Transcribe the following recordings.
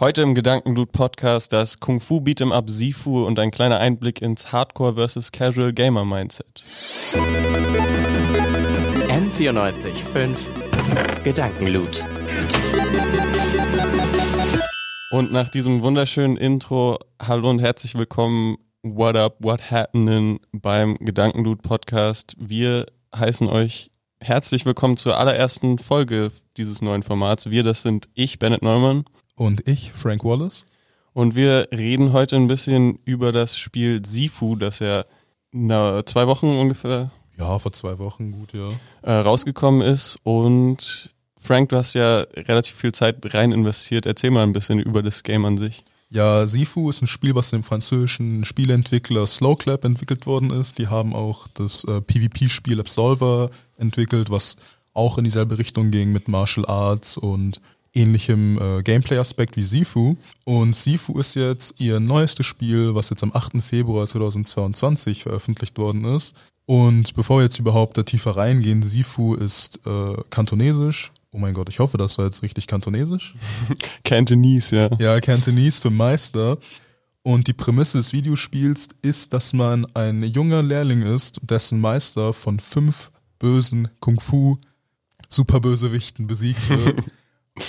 Heute im Gedankenblut Podcast das Kung Fu Beat'em Up Sifu und ein kleiner Einblick ins Hardcore vs Casual Gamer Mindset. N94.5 Gedankenloot. Und nach diesem wunderschönen Intro, hallo und herzlich willkommen, what up, what happening beim Gedankenloot Podcast. Wir heißen euch herzlich willkommen zur allerersten Folge dieses neuen Formats. Wir, das sind ich, Bennett Neumann. Und ich, Frank Wallace. Und wir reden heute ein bisschen über das Spiel Sifu, das ja na, zwei Wochen ungefähr Ja, vor zwei Wochen, gut, ja. äh, rausgekommen ist. Und Frank, du hast ja relativ viel Zeit rein investiert. Erzähl mal ein bisschen über das Game an sich. Ja, Sifu ist ein Spiel, was dem französischen Spieleentwickler Slowclap entwickelt worden ist. Die haben auch das äh, PvP-Spiel Absolver entwickelt, was auch in dieselbe Richtung ging mit Martial Arts und ähnlichem äh, Gameplay-Aspekt wie Sifu. Und Sifu ist jetzt ihr neuestes Spiel, was jetzt am 8. Februar 2022 veröffentlicht worden ist. Und bevor wir jetzt überhaupt da tiefer reingehen, Sifu ist äh, kantonesisch. Oh mein Gott, ich hoffe, das war jetzt richtig kantonesisch. Cantonese, ja. Ja, Cantonese für Meister. Und die Prämisse des Videospiels ist, dass man ein junger Lehrling ist, dessen Meister von fünf bösen Kung-Fu Superbösewichten besiegt wird.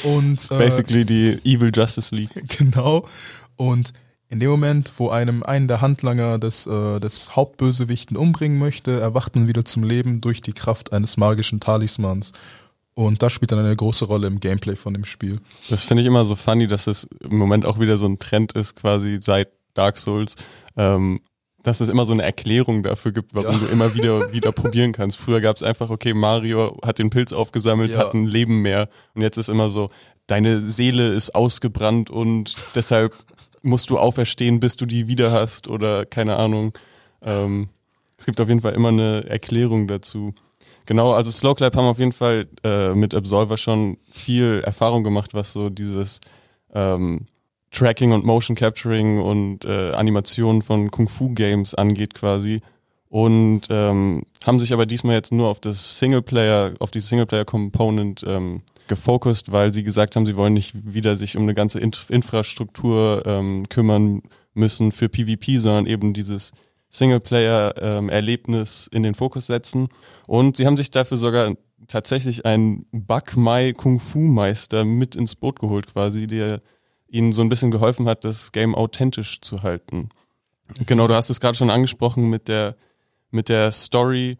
Und äh, Basically die Evil Justice League. genau. Und in dem Moment, wo einem einen der Handlanger des, äh, des Hauptbösewichten umbringen möchte, erwacht man wieder zum Leben durch die Kraft eines magischen Talismans. Und das spielt dann eine große Rolle im Gameplay von dem Spiel. Das finde ich immer so funny, dass es im Moment auch wieder so ein Trend ist, quasi seit Dark Souls, ähm, dass es immer so eine Erklärung dafür gibt, warum Ja. du immer wieder wieder probieren kannst. Früher gab es einfach, okay, Mario hat den Pilz aufgesammelt, Ja. hat ein Leben mehr. Und jetzt ist immer so, deine Seele ist ausgebrannt und deshalb musst du auferstehen, bis du die wieder hast oder keine Ahnung. Ähm, es gibt auf jeden Fall immer eine Erklärung dazu. Genau, also Slowclap haben auf jeden Fall äh, mit Absolver schon viel Erfahrung gemacht, was so dieses ähm, Tracking und Motion Capturing und äh, Animation von Kung Fu Games angeht quasi. Und ähm, haben sich aber diesmal jetzt nur auf das Singleplayer, auf die Singleplayer-Component ähm, gefokust, weil sie gesagt haben, sie wollen nicht wieder sich um eine ganze Int Infrastruktur ähm, kümmern müssen für PvP, sondern eben dieses Singleplayer-Erlebnis in den Fokus setzen. Und sie haben sich dafür sogar tatsächlich einen Bak Mai Kung Fu Meister mit ins Boot geholt, quasi, der ihnen so ein bisschen geholfen hat, das Game authentisch zu halten. Genau, du hast es gerade schon angesprochen mit der, mit der Story.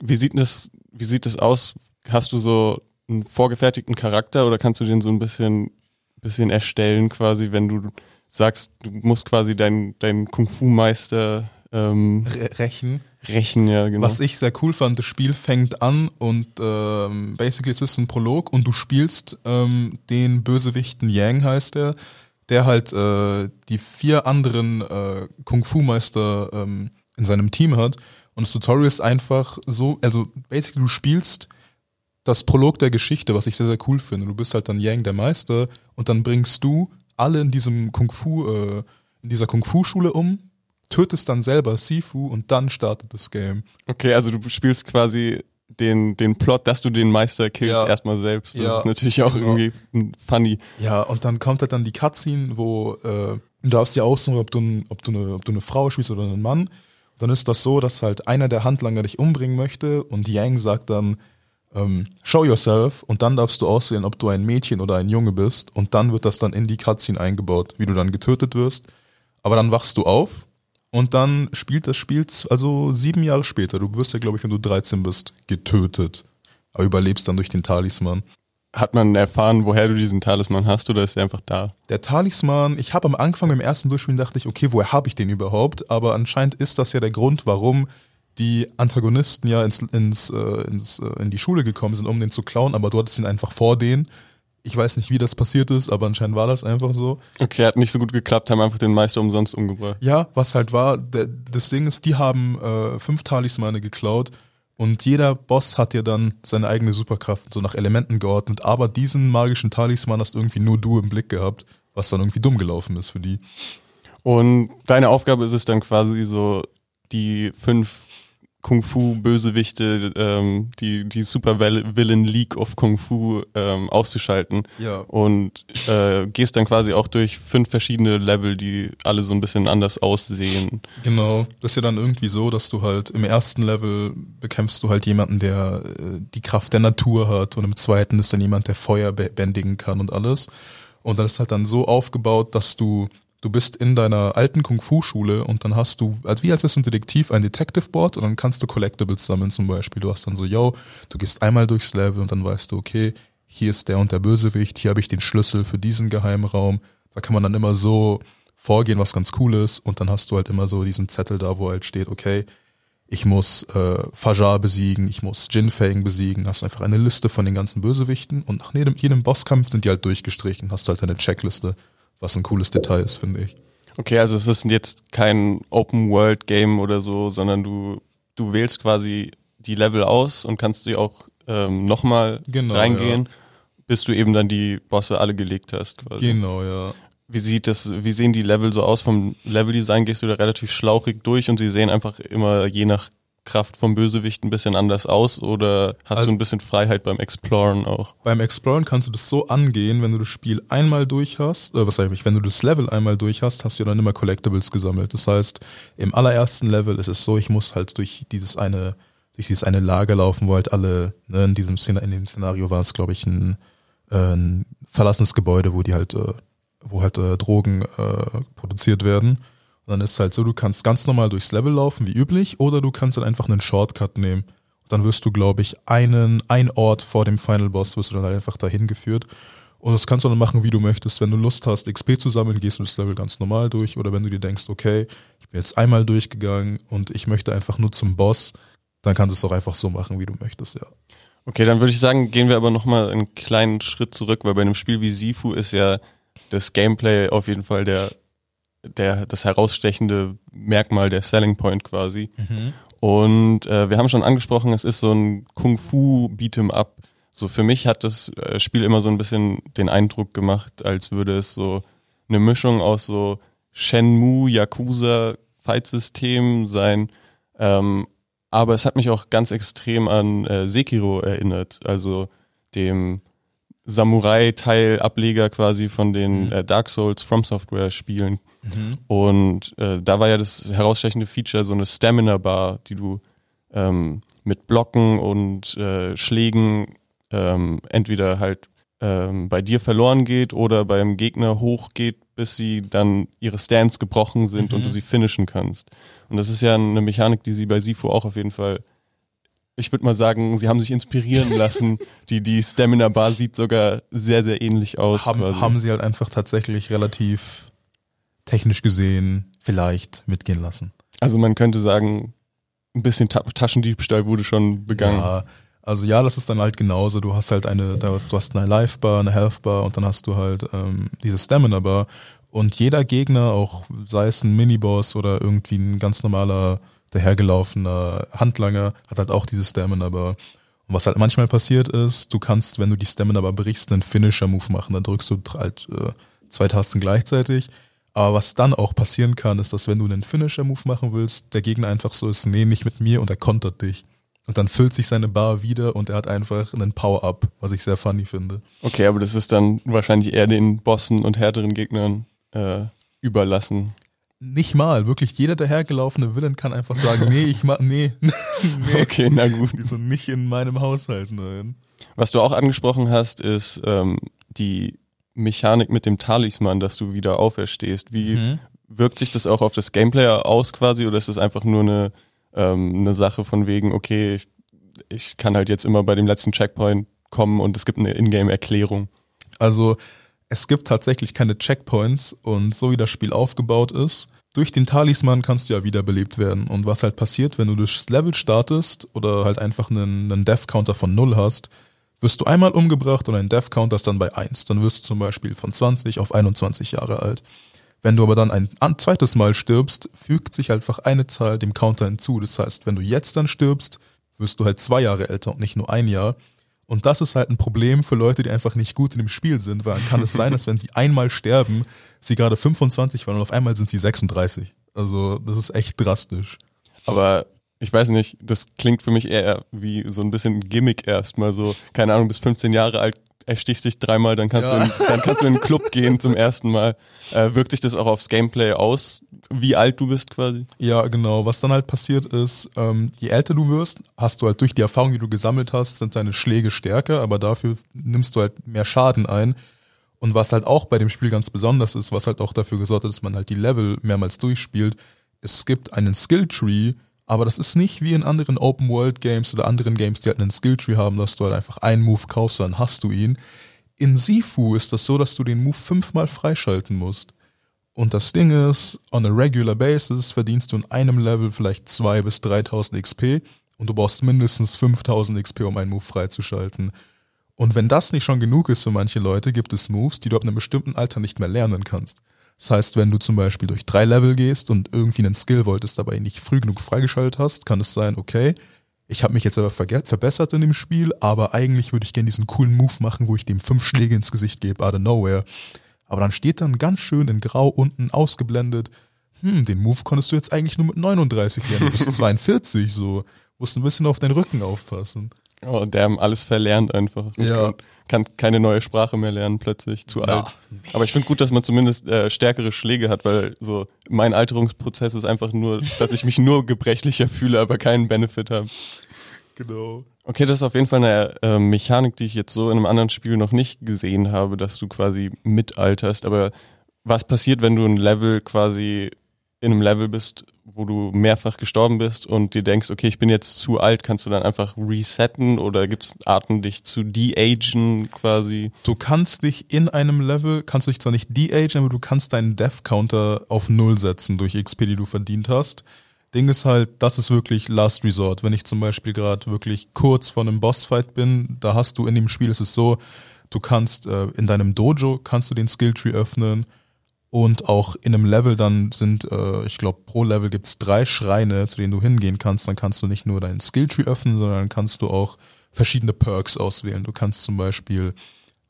Wie sieht das, wie sieht das aus? Hast du so einen vorgefertigten Charakter oder kannst du den so ein bisschen, bisschen erstellen quasi, wenn du sagst, du musst quasi deinen dein Kung Fu Meister ähm, Re Rechen. rächen, ja, genau. Was ich sehr cool fand, das Spiel fängt an und ähm, basically es ist ein Prolog und du spielst ähm, den Bösewichten Yang heißt der, der halt äh, die vier anderen äh, Kung-Fu-Meister ähm, in seinem Team hat. Und das Tutorial ist einfach so, also basically du spielst das Prolog der Geschichte, was ich sehr, sehr cool finde. Du bist halt dann Yang der Meister und dann bringst du alle in diesem Kung-Fu, äh, in dieser Kung-Fu-Schule um, tötest dann selber Sifu und dann startet das Game. Okay, also du spielst quasi den, den Plot, dass du den Meister killst, Ja. erstmal selbst. Das Ja, ist natürlich auch genau. irgendwie funny. Ja, und dann kommt halt dann die Cutscene, wo äh, du darfst dir aussuchen, ob du, ob, du eine, ob du eine Frau spielst oder einen Mann. Dann ist das so, dass halt einer der Handlanger dich umbringen möchte und Yang sagt dann, ähm, show yourself und dann darfst du auswählen, ob du ein Mädchen oder ein Junge bist und dann wird das dann in die Cutscene eingebaut, wie du dann getötet wirst. Aber dann wachst du auf und dann spielt das Spiel also sieben Jahre später. Du wirst ja, glaube ich, wenn du 13 bist, getötet. Aber überlebst dann durch den Talisman. Hat man erfahren, woher du diesen Talisman hast oder ist er einfach da? Der Talisman, ich habe am Anfang beim ersten Durchspielen dachte ich, okay, woher habe ich den überhaupt? Aber anscheinend ist das ja der Grund, warum die Antagonisten ja ins, ins, äh, ins, äh, in die Schule gekommen sind, um den zu klauen, aber du hattest ihn einfach vor denen. Ich weiß nicht, wie das passiert ist, aber anscheinend war das einfach so. Okay, hat nicht so gut geklappt, haben einfach den Meister umsonst umgebracht. Ja, was halt war, der, das Ding ist, die haben äh, fünf Talismane geklaut und jeder Boss hat ja dann seine eigene Superkraft so nach Elementen geordnet, aber diesen magischen Talisman hast irgendwie nur du im Blick gehabt, was dann irgendwie dumm gelaufen ist für die. Und deine Aufgabe ist es dann quasi so, die fünf Kung-Fu-Bösewichte, ähm, die, die Super Villain League of Kung-Fu ähm, auszuschalten. Ja. Und äh, gehst dann quasi auch durch fünf verschiedene Level, die alle so ein bisschen anders aussehen. Genau. Das ist ja dann irgendwie so, dass du halt im ersten Level bekämpfst du halt jemanden, der äh, die Kraft der Natur hat und im zweiten ist dann jemand, der Feuer bändigen kann und alles. Und dann ist halt dann so aufgebaut, dass du du bist in deiner alten Kung-Fu-Schule und dann hast du, als wie als wärst du ein Detektiv, ein Detective Board und dann kannst du Collectibles sammeln zum Beispiel. Du hast dann so, yo, du gehst einmal durchs Level und dann weißt du, okay, hier ist der und der Bösewicht, hier habe ich den Schlüssel für diesen Geheimraum. Da kann man dann immer so vorgehen, was ganz cool ist und dann hast du halt immer so diesen Zettel da, wo halt steht, okay, ich muss äh, Fajar besiegen, ich muss Jin Fang besiegen, hast einfach eine Liste von den ganzen Bösewichten und nach jedem, jedem Bosskampf sind die halt durchgestrichen, hast du halt eine Checkliste was ein cooles Detail ist, finde ich. Okay, also es ist jetzt kein Open-World-Game oder so, sondern du, du wählst quasi die Level aus und kannst die auch ähm, nochmal genau, reingehen, ja. bis du eben dann die Bosse alle gelegt hast. Quasi. Genau, ja. Wie sieht das, wie sehen die Level so aus? Vom Leveldesign gehst du da relativ schlauchig durch und sie sehen einfach immer je nach Kraft vom Bösewicht ein bisschen anders aus oder hast also, du ein bisschen Freiheit beim Exploren auch? Beim Exploren kannst du das so angehen, wenn du das Spiel einmal durch hast, äh, was sag ich, wenn du das Level einmal durch hast, hast du dann immer Collectibles gesammelt. Das heißt, im allerersten Level ist es so, ich muss halt durch dieses eine, durch dieses eine Lager laufen, wo halt alle, ne, in diesem Szenario, in dem Szenario war es, glaube ich, ein, äh, ein verlassenes Gebäude, wo die halt, äh, wo halt äh, Drogen äh, produziert werden. Und dann ist es halt so, du kannst ganz normal durchs Level laufen, wie üblich, oder du kannst dann einfach einen Shortcut nehmen. Und dann wirst du, glaube ich, einen, ein Ort vor dem Final Boss wirst du dann halt einfach dahin geführt. Und das kannst du dann machen, wie du möchtest. Wenn du Lust hast, XP zu sammeln, gehst du das Level ganz normal durch. Oder wenn du dir denkst, okay, ich bin jetzt einmal durchgegangen und ich möchte einfach nur zum Boss, dann kannst du es auch einfach so machen, wie du möchtest, ja. Okay, dann würde ich sagen, gehen wir aber nochmal einen kleinen Schritt zurück, weil bei einem Spiel wie Sifu ist ja das Gameplay auf jeden Fall der der, das herausstechende Merkmal, der Selling Point quasi. Mhm. Und äh, wir haben schon angesprochen, es ist so ein Kung-Fu Beat'em Up. So für mich hat das äh, Spiel immer so ein bisschen den Eindruck gemacht, als würde es so eine Mischung aus so Shenmue, Yakuza, Fight-System sein. Ähm, aber es hat mich auch ganz extrem an äh, Sekiro erinnert, also dem Samurai-Teil-Ableger quasi von den mhm. äh, Dark Souls From Software Spielen. Mhm. Und äh, da war ja das herausstechende Feature so eine Stamina-Bar, die du ähm, mit Blocken und äh, Schlägen ähm, entweder halt ähm, bei dir verloren geht oder beim Gegner hochgeht, bis sie dann ihre Stands gebrochen sind mhm. und du sie finishen kannst. Und das ist ja eine Mechanik, die sie bei Sifu auch auf jeden Fall ich würde mal sagen, sie haben sich inspirieren lassen. die, die Stamina Bar sieht sogar sehr, sehr ähnlich aus. Haben, haben sie halt einfach tatsächlich relativ technisch gesehen vielleicht mitgehen lassen. Also man könnte sagen, ein bisschen Ta Taschendiebstahl wurde schon begangen. Ja, also ja, das ist dann halt genauso. Du hast halt eine, du hast eine Life Bar, eine Health Bar und dann hast du halt ähm, diese Stamina Bar. Und jeder Gegner, auch sei es ein Miniboss oder irgendwie ein ganz normaler dahergelaufener Handlanger hat halt auch dieses Stamina aber und was halt manchmal passiert ist, du kannst, wenn du die Stamina aber brichst, einen Finisher-Move machen, dann drückst du halt äh, zwei Tasten gleichzeitig. Aber was dann auch passieren kann, ist, dass wenn du einen Finisher-Move machen willst, der Gegner einfach so ist, nee, nicht mit mir und er kontert dich. Und dann füllt sich seine Bar wieder und er hat einfach einen Power-Up, was ich sehr funny finde. Okay, aber das ist dann wahrscheinlich eher den Bossen und härteren Gegnern äh, überlassen. Nicht mal, wirklich jeder dahergelaufene Villain kann einfach sagen, nee, ich mach, nee, nee. Okay, na gut. So nicht in meinem Haushalt, nein. Was du auch angesprochen hast, ist ähm, die Mechanik mit dem Talisman, dass du wieder auferstehst. Wie mhm. wirkt sich das auch auf das Gameplay aus quasi oder ist das einfach nur eine, ähm, eine Sache von wegen, okay, ich, ich kann halt jetzt immer bei dem letzten Checkpoint kommen und es gibt eine Ingame-Erklärung? Also es gibt tatsächlich keine Checkpoints und so wie das Spiel aufgebaut ist, durch den Talisman kannst du ja wiederbelebt werden. Und was halt passiert, wenn du das Level startest oder halt einfach einen, einen Death-Counter von 0 hast, wirst du einmal umgebracht und ein Death-Counter ist dann bei 1. Dann wirst du zum Beispiel von 20 auf 21 Jahre alt. Wenn du aber dann ein, ein zweites Mal stirbst, fügt sich einfach eine Zahl dem Counter hinzu. Das heißt, wenn du jetzt dann stirbst, wirst du halt zwei Jahre älter und nicht nur ein Jahr. Und das ist halt ein Problem für Leute, die einfach nicht gut in dem Spiel sind, weil dann kann es sein, dass wenn sie einmal sterben, sie gerade 25 waren und auf einmal sind sie 36. Also das ist echt drastisch. Aber ich weiß nicht, das klingt für mich eher wie so ein bisschen Gimmick erstmal so, keine Ahnung, bis 15 Jahre alt erstichst dich dreimal, dann kannst, Ja. du in, dann kannst du in den Club gehen zum ersten Mal. Äh, wirkt sich das auch aufs Gameplay aus, wie alt du bist quasi? Ja, genau. Was dann halt passiert ist, ähm, je älter du wirst, hast du halt durch die Erfahrung, die du gesammelt hast, sind deine Schläge stärker, aber dafür nimmst du halt mehr Schaden ein. Und was halt auch bei dem Spiel ganz besonders ist, was halt auch dafür gesorgt hat, dass man halt die Level mehrmals durchspielt, es gibt einen Skilltree, aber das ist nicht wie in anderen Open-World-Games oder anderen Games, die halt einen Skilltree haben, dass du halt einfach einen Move kaufst, dann hast du ihn. In Sifu ist das so, dass du den Move fünfmal freischalten musst. Und das Ding ist, on a regular basis verdienst du in einem Level vielleicht 2 bis 3000 XP und du brauchst mindestens 5000 XP, um einen Move freizuschalten. Und wenn das nicht schon genug ist für manche Leute, gibt es Moves, die du ab einem bestimmten Alter nicht mehr lernen kannst. Das heißt, wenn du zum Beispiel durch drei Level gehst und irgendwie einen Skill wolltest, dabei nicht früh genug freigeschaltet hast, kann es sein, okay, ich habe mich jetzt aber verbessert in dem Spiel, aber eigentlich würde ich gerne diesen coolen Move machen, wo ich dem fünf Schläge ins Gesicht gebe, out of nowhere. Aber dann steht dann ganz schön in Grau unten ausgeblendet, hm, den Move konntest du jetzt eigentlich nur mit 39 lernen, du bist 42, so. Musst ein bisschen auf deinen Rücken aufpassen. Oh, der haben alles verlernt einfach. Ja. Und kann keine neue Sprache mehr lernen plötzlich, zu alt. Aber ich finde gut, dass man zumindest äh, stärkere Schläge hat, weil so mein Alterungsprozess ist einfach nur, dass ich mich nur gebrechlicher fühle, aber keinen Benefit habe. Genau. Okay, das ist auf jeden Fall eine äh, Mechanik, die ich jetzt so in einem anderen Spiel noch nicht gesehen habe, dass du quasi mitalterst. Aber was passiert, wenn du ein Level quasi in einem Level bist, wo du mehrfach gestorben bist und dir denkst, okay, ich bin jetzt zu alt, kannst du dann einfach resetten oder gibt es Arten, dich zu de-agen quasi? Du kannst dich in einem Level, kannst du dich zwar nicht de-agen, aber du kannst deinen Death-Counter auf Null setzen durch XP, die du verdient hast. Ding ist halt, das ist wirklich Last Resort. Wenn ich zum Beispiel gerade wirklich kurz vor einem Bossfight bin, da hast du in dem Spiel, ist es so, du kannst äh, in deinem Dojo kannst du den Skilltree öffnen und auch in einem Level dann sind, äh, ich glaube, pro Level gibt's drei Schreine, zu denen du hingehen kannst. Dann kannst du nicht nur deinen Skilltree öffnen, sondern kannst du auch verschiedene Perks auswählen. Du kannst zum Beispiel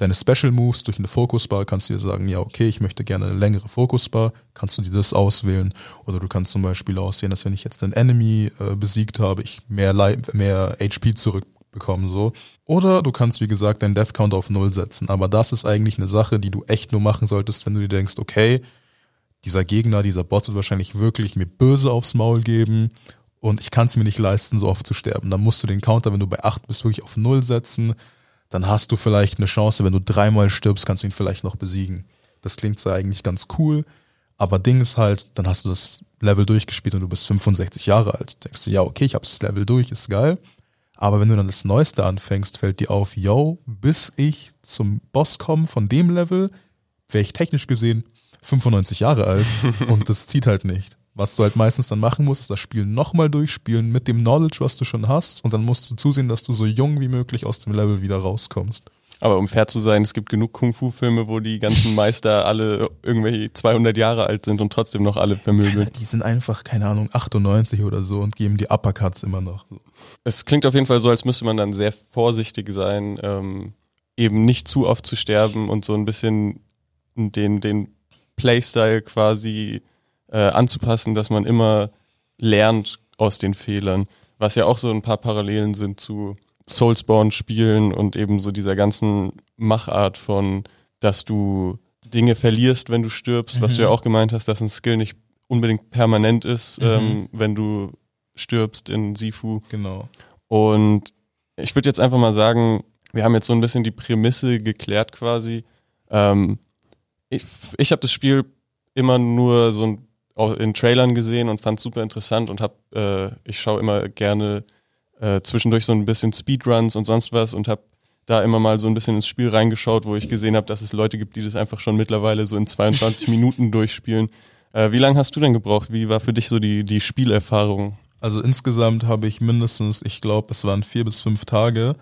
deine Special Moves durch eine Focusbar, kannst du dir sagen, ja, okay, ich möchte gerne eine längere Focusbar, kannst du dir das auswählen. Oder du kannst zum Beispiel auswählen, dass wenn ich jetzt einen Enemy äh, besiegt habe, ich mehr, mehr HP zurückbekomme, so. Oder du kannst, wie gesagt, deinen Death Count auf Null setzen. Aber das ist eigentlich eine Sache, die du echt nur machen solltest, wenn du dir denkst, okay, dieser Gegner, dieser Boss wird wahrscheinlich wirklich mir böse aufs Maul geben und ich kann es mir nicht leisten, so oft zu sterben. Dann musst du den Counter, wenn du bei 8 bist, wirklich auf Null setzen. Dann hast du vielleicht eine Chance, wenn du dreimal stirbst, kannst du ihn vielleicht noch besiegen. Das klingt zwar eigentlich ganz cool, aber Ding ist halt, dann hast du das Level durchgespielt und du bist 65 Jahre alt. Denkst du, ja, okay, ich habe das Level durch, ist geil. Aber wenn du dann das Neueste anfängst, fällt dir auf, yo, bis ich zum Boss komme von dem Level, wäre ich technisch gesehen 95 Jahre alt und das zieht halt nicht. Was du halt meistens dann machen musst, ist das Spiel nochmal durchspielen mit dem Knowledge, was du schon hast und dann musst du zusehen, dass du so jung wie möglich aus dem Level wieder rauskommst. Aber um fair zu sein, es gibt genug Kung-Fu-Filme, wo die ganzen Meister alle irgendwelche 200 Jahre alt sind und trotzdem noch alle vermöbeln. Die sind einfach, keine Ahnung, 98 oder so und geben die Uppercuts immer noch. Es klingt auf jeden Fall so, als müsste man dann sehr vorsichtig sein, ähm, eben nicht zu oft zu sterben und so ein bisschen den, den Playstyle quasi äh, anzupassen, dass man immer lernt aus den Fehlern. Was ja auch so ein paar Parallelen sind zu Soulspawn-Spielen und eben so dieser ganzen Machart von, dass du Dinge verlierst, wenn du stirbst, was du ja auch gemeint hast, dass ein Skill nicht unbedingt permanent ist, ähm, wenn du stirbst in Sifu. Genau. Und ich würde jetzt einfach mal sagen, wir haben jetzt so ein bisschen die Prämisse geklärt quasi. Ähm, ich ich habe das Spiel immer nur so ein, in Trailern gesehen und fand es super interessant und habe, äh, ich schaue immer gerne äh, zwischendurch so ein bisschen Speedruns und sonst was und habe da immer mal so ein bisschen ins Spiel reingeschaut, wo ich gesehen habe, dass es Leute gibt, die das einfach schon mittlerweile so in 22 Minuten durchspielen. Äh, wie lange hast du denn gebraucht? Wie war für dich so die, die Spielerfahrung? Also insgesamt habe ich mindestens, ich glaube, es waren vier bis fünf Tage.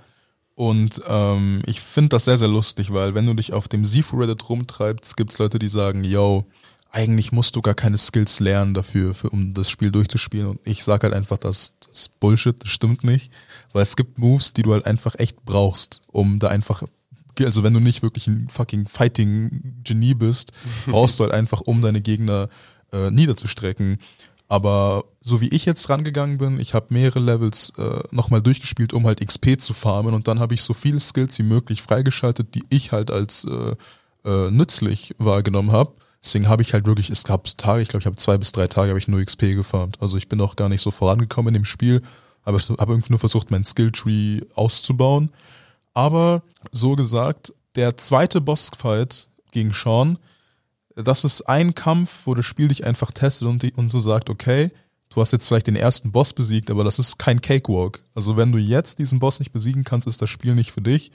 Und ähm, ich finde das sehr, sehr lustig, weil wenn du dich auf dem Sifu Reddit rumtreibst, gibt es Leute, die sagen, yo, eigentlich musst du gar keine Skills lernen dafür, für, um das Spiel durchzuspielen. Und ich sage halt einfach, das, das ist Bullshit, das stimmt nicht. Weil es gibt Moves, die du halt einfach echt brauchst, um da einfach also wenn du nicht wirklich ein fucking Fighting-Genie bist, brauchst du halt einfach, um deine Gegner äh, niederzustrecken. Aber so wie ich jetzt rangegangen bin, ich habe mehrere Levels äh, nochmal durchgespielt, um halt XP zu farmen und dann habe ich so viele Skills wie möglich freigeschaltet, die ich halt als äh, äh, nützlich wahrgenommen habe. Deswegen habe ich halt wirklich, es gab Tage, ich glaube, ich habe zwei bis drei Tage habe ich nur XP gefarmt. Also ich bin auch gar nicht so vorangekommen in dem Spiel, aber ich habe irgendwie nur versucht, mein Skilltree auszubauen. Aber so gesagt, der zweite Bossfight gegen Sean, das ist ein Kampf, wo das Spiel dich einfach testet und, die, und so sagt, okay, du hast jetzt vielleicht den ersten Boss besiegt, aber das ist kein Cakewalk. Also wenn du jetzt diesen Boss nicht besiegen kannst, ist das Spiel nicht für dich.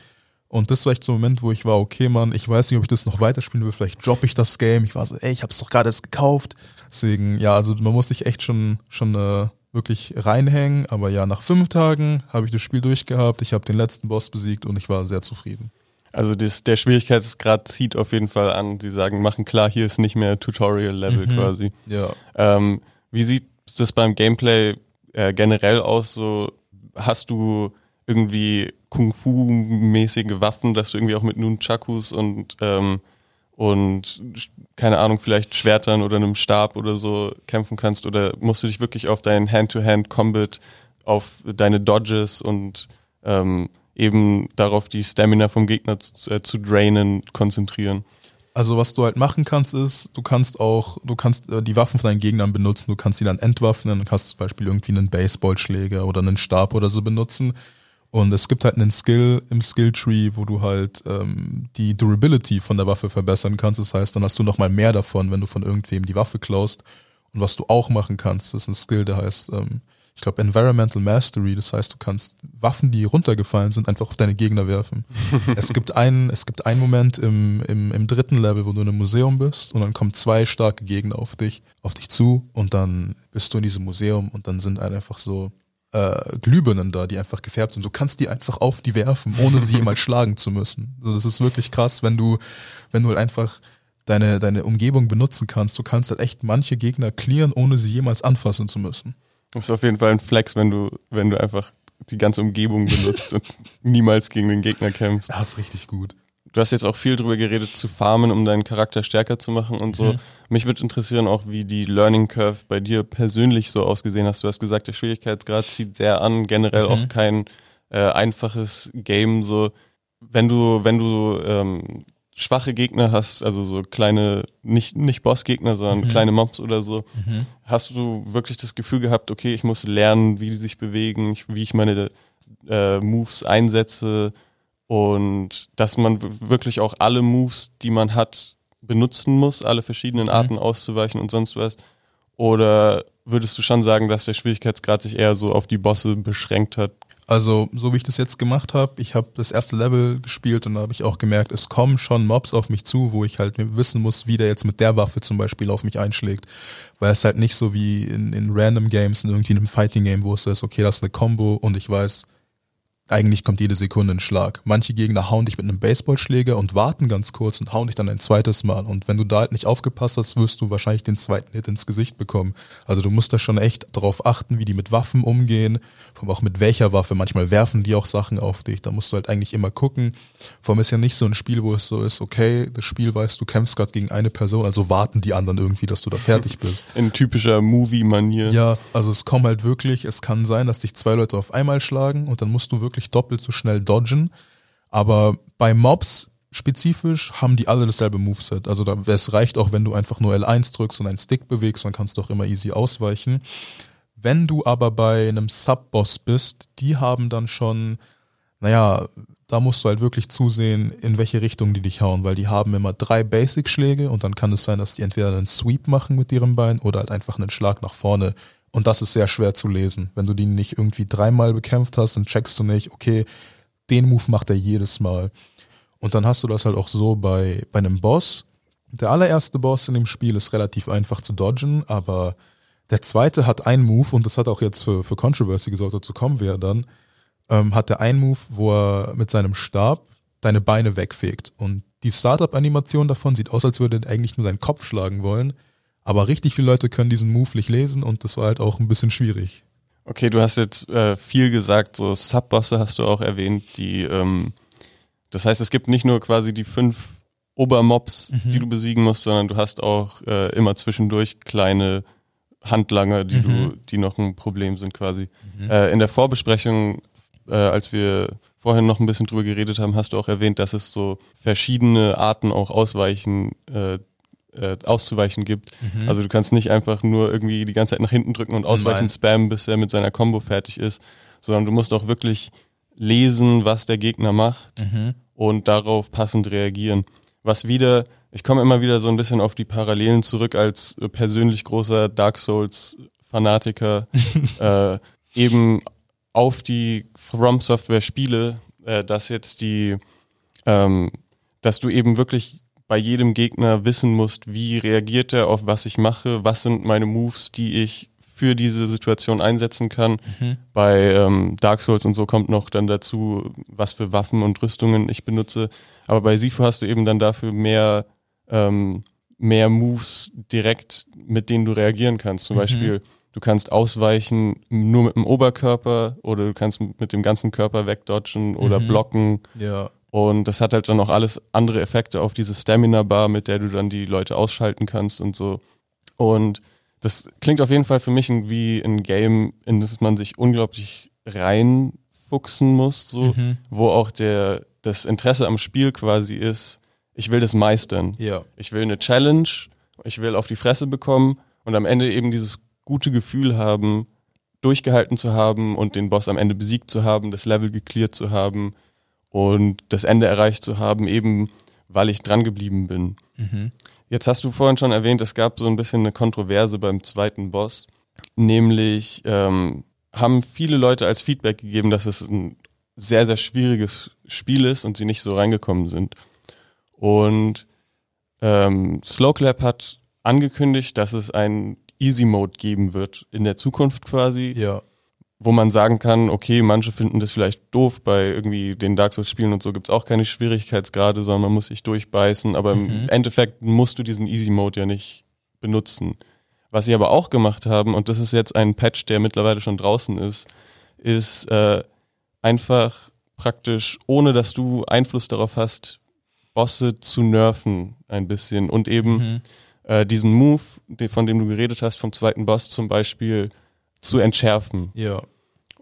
Und das war echt so ein Moment, wo ich war, okay, Mann, ich weiß nicht, ob ich das noch weiterspielen will, vielleicht droppe ich das Game. Ich war so, ey, ich hab's doch gerade erst gekauft. Deswegen, ja, also man muss sich echt schon, schon äh, wirklich reinhängen. Aber ja, nach fünf Tagen habe ich das Spiel durchgehabt, ich habe den letzten Boss besiegt und ich war sehr zufrieden. Also das, der Schwierigkeitsgrad zieht auf jeden Fall an. Sie sagen, machen klar, hier ist nicht mehr Tutorial-Level Mhm. quasi. Ja. Ähm, wie sieht das beim Gameplay äh, generell aus? So hast du irgendwie Kung-Fu-mäßige Waffen, dass du irgendwie auch mit Nunchakus und ähm, und keine Ahnung, vielleicht Schwertern oder einem Stab oder so kämpfen kannst? Oder musst du dich wirklich auf dein Hand-to-Hand-Combat, auf deine Dodges und ähm, eben darauf, die Stamina vom Gegner zu, äh, zu drainen, konzentrieren? Also was du halt machen kannst ist, du kannst auch, du kannst äh, die Waffen von deinen Gegnern benutzen, du kannst sie dann entwaffnen, du kannst zum Beispiel irgendwie einen Baseballschläger oder einen Stab oder so benutzen. Und es gibt halt einen Skill im Skilltree, wo du halt ähm, die Durability von der Waffe verbessern kannst. Das heißt, dann hast du nochmal mehr davon, wenn du von irgendwem die Waffe klaust. Und was du auch machen kannst, ist ein Skill, der heißt, ähm, ich glaube, Environmental Mastery. Das heißt, du kannst Waffen, die runtergefallen sind, einfach auf deine Gegner werfen. es gibt einen, es gibt einen Moment im, im, im dritten Level, wo du in einem Museum bist und dann kommen zwei starke Gegner auf dich, auf dich zu und dann bist du in diesem Museum und dann sind einfach so äh, Glühbirnen da, die einfach gefärbt sind. Du kannst die einfach auf die werfen, ohne sie jemals schlagen zu müssen. Also das ist wirklich krass, wenn du, wenn du halt einfach deine, deine Umgebung benutzen kannst. Du kannst halt echt manche Gegner clearen, ohne sie jemals anfassen zu müssen. Das ist auf jeden Fall ein Flex, wenn du, wenn du einfach die ganze Umgebung benutzt und niemals gegen den Gegner kämpfst. Ja, ist richtig gut. Du hast jetzt auch viel drüber geredet, zu farmen, um deinen Charakter stärker zu machen und so. Mhm. Mich würde interessieren auch, wie die Learning Curve bei dir persönlich so ausgesehen hast. Du hast gesagt, der Schwierigkeitsgrad zieht sehr an, generell Mhm. auch kein äh, einfaches Game. So, wenn du, wenn du ähm, schwache Gegner hast, also so kleine, nicht, nicht Bossgegner, sondern Mhm. kleine Mobs oder so, hast du wirklich das Gefühl gehabt, okay, ich muss lernen, wie die sich bewegen, wie ich meine äh, Moves einsetze und dass man wirklich auch alle Moves, die man hat, benutzen muss, alle verschiedenen Arten auszuweichen und sonst was? Oder würdest du schon sagen, dass der Schwierigkeitsgrad sich eher so auf die Bosse beschränkt hat? Also, so wie ich das jetzt gemacht habe, ich habe das erste Level gespielt und da habe ich auch gemerkt, es kommen schon Mobs auf mich zu, wo ich halt wissen muss, wie der jetzt mit der Waffe zum Beispiel auf mich einschlägt. Weil es halt nicht so wie in, in Random Games, in irgendwie einem Fighting Game, wo es so ist, okay, das ist eine Combo und ich weiß, eigentlich kommt jede Sekunde ein Schlag. Manche Gegner hauen dich mit einem Baseballschläger und warten ganz kurz und hauen dich dann ein zweites Mal. Und wenn du da halt nicht aufgepasst hast, wirst du wahrscheinlich den zweiten Hit ins Gesicht bekommen. Also du musst da schon echt darauf achten, wie die mit Waffen umgehen, vor allem auch mit welcher Waffe. Manchmal werfen die auch Sachen auf dich. Da musst du halt eigentlich immer gucken. Vor allem ist ja nicht so ein Spiel, wo es so ist, okay, das Spiel weißt, du kämpfst gerade gegen eine Person, also warten die anderen irgendwie, dass du da fertig bist. In typischer Movie-Manier. Ja, also es kommen halt wirklich, es kann sein, dass dich zwei Leute auf einmal schlagen und dann musst du wirklich doppelt so schnell dodgen. Aber bei Mobs spezifisch haben die alle dasselbe Moveset. Also da, es reicht auch, wenn du einfach nur L1 drückst und einen Stick bewegst, dann kannst du auch immer easy ausweichen. Wenn du aber bei einem Sub-Boss bist, die haben dann schon, naja, da musst du halt wirklich zusehen, in welche Richtung die dich hauen, weil die haben immer drei Basic-Schläge und dann kann es sein, dass die entweder einen Sweep machen mit ihrem Bein oder halt einfach einen Schlag nach vorne. Und das ist sehr schwer zu lesen. Wenn du die nicht irgendwie dreimal bekämpft hast, dann checkst du nicht, okay, den Move macht er jedes Mal. Und dann hast du das halt auch so bei, bei einem Boss. Der allererste Boss in dem Spiel ist relativ einfach zu dodgen, aber der zweite hat einen Move und das hat auch jetzt für, für Controversy gesorgt, dazu kommen wir ja dann, ähm, hat der einen Move, wo er mit seinem Stab deine Beine wegfegt. Und die Startup-Animation davon sieht aus, als würde er eigentlich nur deinen Kopf schlagen wollen. Aber richtig viele Leute können diesen Move nicht lesen und das war halt auch ein bisschen schwierig. Okay, du hast jetzt äh, viel gesagt, so Sub-Bosse hast du auch erwähnt, die, ähm, das heißt, es gibt nicht nur quasi die fünf Obermobs, Mhm. die du besiegen musst, sondern du hast auch äh, immer zwischendurch kleine Handlanger, die du, die noch ein Problem sind quasi. Äh, in der Vorbesprechung, äh, als wir vorhin noch ein bisschen drüber geredet haben, hast du auch erwähnt, dass es so verschiedene Arten auch ausweichen, äh, auszuweichen gibt. Also du kannst nicht einfach nur irgendwie die ganze Zeit nach hinten drücken und ausweichen Nein. spammen, bis er mit seiner Combo fertig ist, sondern du musst auch wirklich lesen, was der Gegner macht und darauf passend reagieren. Was wieder, ich komme immer wieder so ein bisschen auf die Parallelen zurück als persönlich großer Dark Souls Fanatiker, äh, eben auf die From Software Spiele, äh, dass jetzt die, ähm, dass du eben wirklich bei jedem Gegner wissen musst, wie reagiert er auf was ich mache, was sind meine Moves, die ich für diese Situation einsetzen kann. Bei ähm, Dark Souls und so kommt noch dann dazu, was für Waffen und Rüstungen ich benutze. Aber bei Sifu hast du eben dann dafür mehr, ähm, mehr Moves direkt, mit denen du reagieren kannst. Zum Beispiel, du kannst ausweichen nur mit dem Oberkörper oder du kannst mit dem ganzen Körper wegdodgen oder blocken. Ja. Und das hat halt dann auch alles andere Effekte auf diese Stamina-Bar, mit der du dann die Leute ausschalten kannst und so. Und das klingt auf jeden Fall für mich wie ein Game, in das man sich unglaublich reinfuchsen muss, so, wo auch der, das Interesse am Spiel quasi ist, ich will das meistern. Ja. Ich will eine Challenge, ich will auf die Fresse bekommen und am Ende eben dieses gute Gefühl haben, durchgehalten zu haben und den Boss am Ende besiegt zu haben, das Level geklärt zu haben und das Ende erreicht zu haben, eben weil ich dran geblieben bin. Jetzt hast du vorhin schon erwähnt, es gab so ein bisschen eine Kontroverse beim zweiten Boss, nämlich ähm, haben viele Leute als Feedback gegeben, dass es ein sehr, sehr schwieriges Spiel ist und sie nicht so reingekommen sind. Und ähm, Slowclap hat angekündigt, dass es einen Easy Mode geben wird in der Zukunft quasi, Ja. Wo man sagen kann, okay, manche finden das vielleicht doof, bei irgendwie den Dark Souls Spielen und so gibt's auch keine Schwierigkeitsgrade, sondern man muss sich durchbeißen, aber im Endeffekt musst du diesen Easy Mode ja nicht benutzen. Was sie aber auch gemacht haben, und das ist jetzt ein Patch, der mittlerweile schon draußen ist, ist äh, einfach praktisch, ohne dass du Einfluss darauf hast, Bosse zu nerven ein bisschen und eben äh, diesen Move, von dem du geredet hast, vom zweiten Boss zum Beispiel, zu entschärfen. Ja.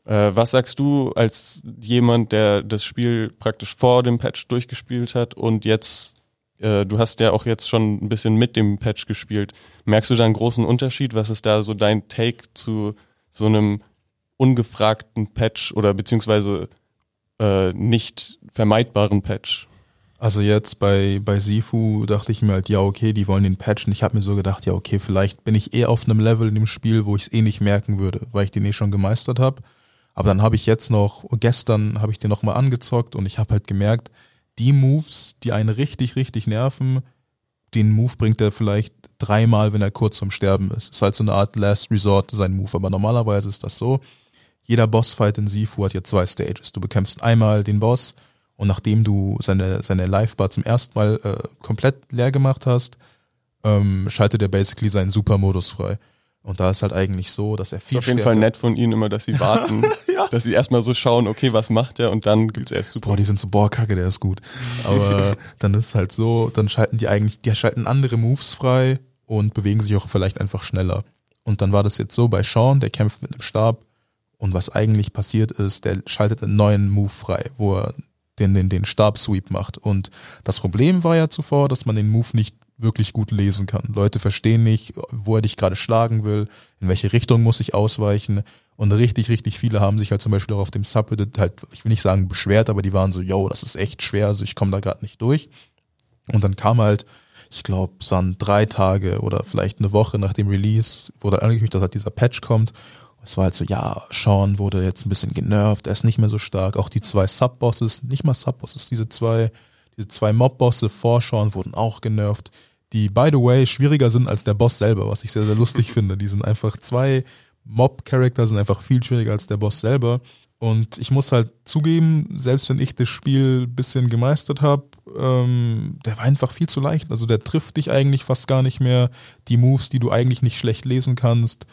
Äh, was sagst du als jemand, der das Spiel praktisch vor dem Patch durchgespielt hat und jetzt, äh, du hast ja auch jetzt schon ein bisschen mit dem Patch gespielt, merkst du da einen großen Unterschied? Was ist da so dein Take zu so einem ungefragten Patch oder beziehungsweise äh, nicht vermeidbaren Patch? Also jetzt bei, bei Sifu dachte ich mir halt, ja, okay, die wollen den patchen. Ich habe mir so gedacht, ja, okay, vielleicht bin ich eh auf einem Level in dem Spiel, wo ich es eh nicht merken würde, weil ich den eh schon gemeistert habe. Aber dann habe ich jetzt noch, gestern habe ich den nochmal angezockt und ich habe halt gemerkt, die Moves, die einen richtig, richtig nerven, den Move bringt er vielleicht dreimal, wenn er kurz vorm Sterben ist. Ist halt so eine Art Last Resort, sein Move. Aber normalerweise ist das so, jeder Bossfight in Sifu hat ja zwei Stages. Du bekämpfst einmal den Boss und nachdem du seine, seine Life-Bar zum ersten Mal äh, komplett leer gemacht hast, ähm, schaltet er basically seinen Super-Modus frei. Und da ist halt eigentlich so, dass er Ist viel auf jeden Fall nett von ihnen immer, dass sie warten, dass sie erstmal so schauen, okay, was macht er und dann gibt's erst super. Boah, die sind so, boah, kacke, der ist gut. Aber dann ist halt so, dann schalten die eigentlich, die schalten andere Moves frei und bewegen sich auch vielleicht einfach schneller. Und dann war das jetzt so bei Sean, der kämpft mit einem Stab und was eigentlich passiert ist, der schaltet einen neuen Move frei, wo er den, den, den Stabsweep macht. Und das Problem war ja zuvor, dass man den Move nicht wirklich gut lesen kann. Leute verstehen nicht, wo er dich gerade schlagen will, in welche Richtung muss ich ausweichen. Und richtig, richtig viele haben sich halt zum Beispiel auch auf dem Subreddit halt, ich will nicht sagen beschwert, aber die waren so, yo, das ist echt schwer, also ich komme da gerade nicht durch. Und dann kam halt, ich glaube, es waren drei Tage oder vielleicht eine Woche nach dem Release, wurde angekündigt, dass halt dieser Patch kommt. Es war halt so, ja, Sean wurde jetzt ein bisschen genervt, er ist nicht mehr so stark. Auch die zwei Subbosses, nicht mal Subbosses, diese zwei, diese zwei Mobbosse vor Sean wurden auch genervt. Die, by the way, schwieriger sind als der Boss selber, was ich sehr, sehr lustig finde. Die sind einfach zwei Mob-Charakter sind einfach viel schwieriger als der Boss selber. Und ich muss halt zugeben, selbst wenn ich das Spiel ein bisschen gemeistert habe, ähm, der war einfach viel zu leicht. Also der trifft dich eigentlich fast gar nicht mehr. Die Moves, die du eigentlich nicht schlecht lesen kannst,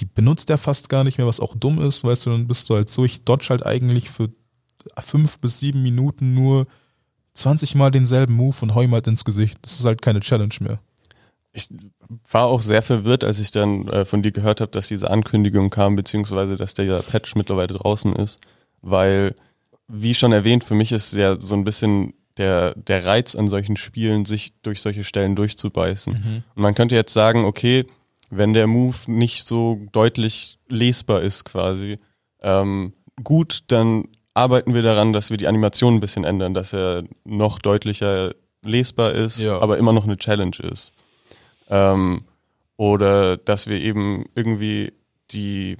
die benutzt er fast gar nicht mehr, was auch dumm ist, weißt du, dann bist du halt so, ich dodge halt eigentlich für fünf bis sieben Minuten nur 20 Mal denselben Move und hau ihm halt ins Gesicht. Das ist halt keine Challenge mehr. ich war auch sehr verwirrt, als ich dann äh, von dir gehört habe, dass diese Ankündigung kam, beziehungsweise dass der Patch mittlerweile draußen ist, weil, wie schon erwähnt, für mich ist ja so ein bisschen der, der Reiz an solchen Spielen, sich durch solche Stellen durchzubeißen. Mhm. Und man könnte jetzt sagen, okay, wenn der Move nicht so deutlich lesbar ist quasi, ähm, gut, dann arbeiten wir daran, dass wir die Animation ein bisschen ändern, dass er noch deutlicher lesbar ist, Ja. aber immer noch eine Challenge ist. Ähm, oder dass wir eben irgendwie die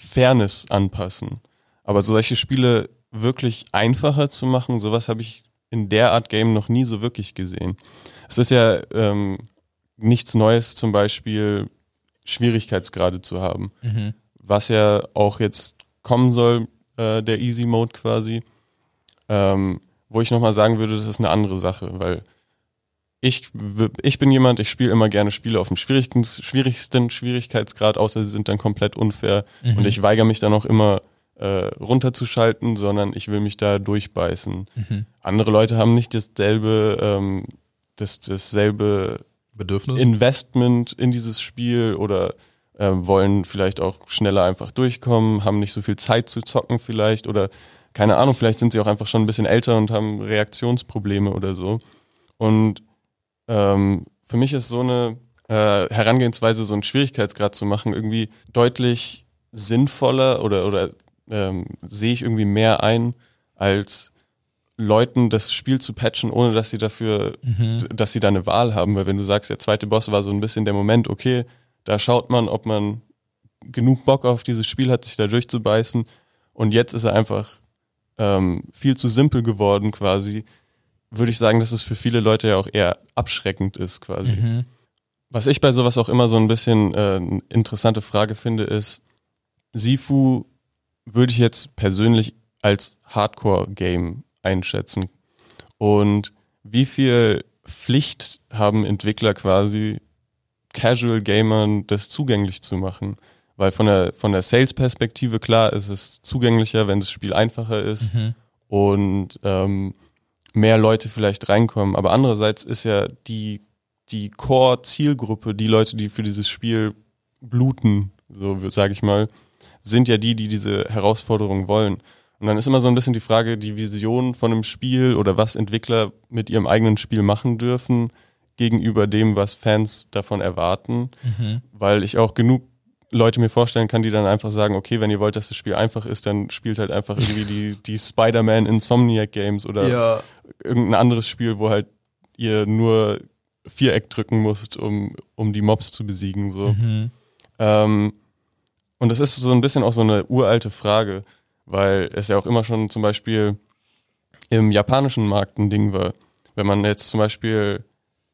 Fairness anpassen. Aber solche Spiele wirklich einfacher zu machen, sowas habe ich in der Art Game noch nie so wirklich gesehen. Es ist ja ähm, nichts Neues, zum Beispiel Schwierigkeitsgrade zu haben, Mhm. was ja auch jetzt kommen soll, äh, der Easy Mode quasi. Ähm, wo ich nochmal sagen würde, das ist eine andere Sache, weil ich, ich bin jemand, ich spiele immer gerne Spiele auf dem schwierigsten, schwierigsten Schwierigkeitsgrad, außer sie sind dann komplett unfair. Mhm. Und ich weigere mich dann auch immer äh, runterzuschalten, sondern ich will mich da durchbeißen. Mhm. Andere Leute haben nicht dasselbe, ähm, das, dasselbe Bedürfnis? Investment in dieses Spiel oder ähm, wollen vielleicht auch schneller einfach durchkommen, haben nicht so viel Zeit zu zocken vielleicht oder keine Ahnung, vielleicht sind sie auch einfach schon ein bisschen älter und haben Reaktionsprobleme oder so. Und ähm, für mich ist so eine äh, Herangehensweise, so einen Schwierigkeitsgrad zu machen, irgendwie deutlich sinnvoller oder, oder ähm, sehe ich irgendwie mehr ein, als Leuten das Spiel zu patchen, ohne dass sie dafür Mhm. dass sie da eine Wahl haben, weil wenn du sagst, der zweite Boss war so ein bisschen der Moment, okay, da schaut man, ob man genug Bock auf dieses Spiel hat, sich da durchzubeißen und jetzt ist er einfach ähm, viel zu simpel geworden quasi, würde ich sagen, dass es für viele Leute ja auch eher abschreckend ist quasi. Mhm. Was ich bei sowas auch immer so ein bisschen äh, eine interessante Frage finde, ist, Sifu würde ich jetzt persönlich als Hardcore-Game einschätzen. Und wie viel Pflicht haben Entwickler quasi Casual Gamern das zugänglich zu machen? Weil von der, von der Sales-Perspektive klar ist es zugänglicher, wenn das Spiel einfacher ist Mhm. und ähm, mehr Leute vielleicht reinkommen. Aber andererseits ist ja die, die Core-Zielgruppe, die Leute, die für dieses Spiel bluten, so sage ich mal, sind ja die, die diese Herausforderung wollen. Und dann ist immer so ein bisschen die Frage, die Vision von einem Spiel oder was Entwickler mit ihrem eigenen Spiel machen dürfen gegenüber dem, was Fans davon erwarten. Mhm. Weil ich auch genug Leute mir vorstellen kann, die dann einfach sagen, okay, wenn ihr wollt, dass das Spiel einfach ist, dann spielt halt einfach irgendwie die, die Spider-Man Insomniac Games oder Ja, irgendein anderes Spiel, wo halt ihr nur Viereck drücken müsst, um, um die Mobs zu besiegen. So. mhm. Ähm, und das ist so ein bisschen auch so eine uralte Frage, weil es ja auch immer schon zum Beispiel im japanischen Markt ein Ding war. Wenn man jetzt zum Beispiel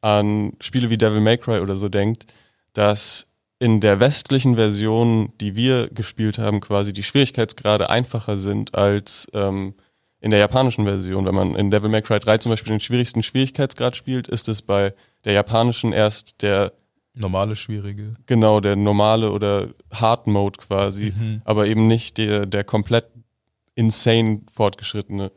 an Spiele wie Devil May Cry oder so denkt, dass in der westlichen Version, die wir gespielt haben, quasi die Schwierigkeitsgrade einfacher sind als ähm, in der japanischen Version. Wenn man in Devil May Cry 3 zum Beispiel den schwierigsten Schwierigkeitsgrad spielt, ist es bei der japanischen erst der normale, schwierige. Genau, der normale oder Hard Mode quasi, Mhm. aber eben nicht der, der komplett insane fortgeschrittene.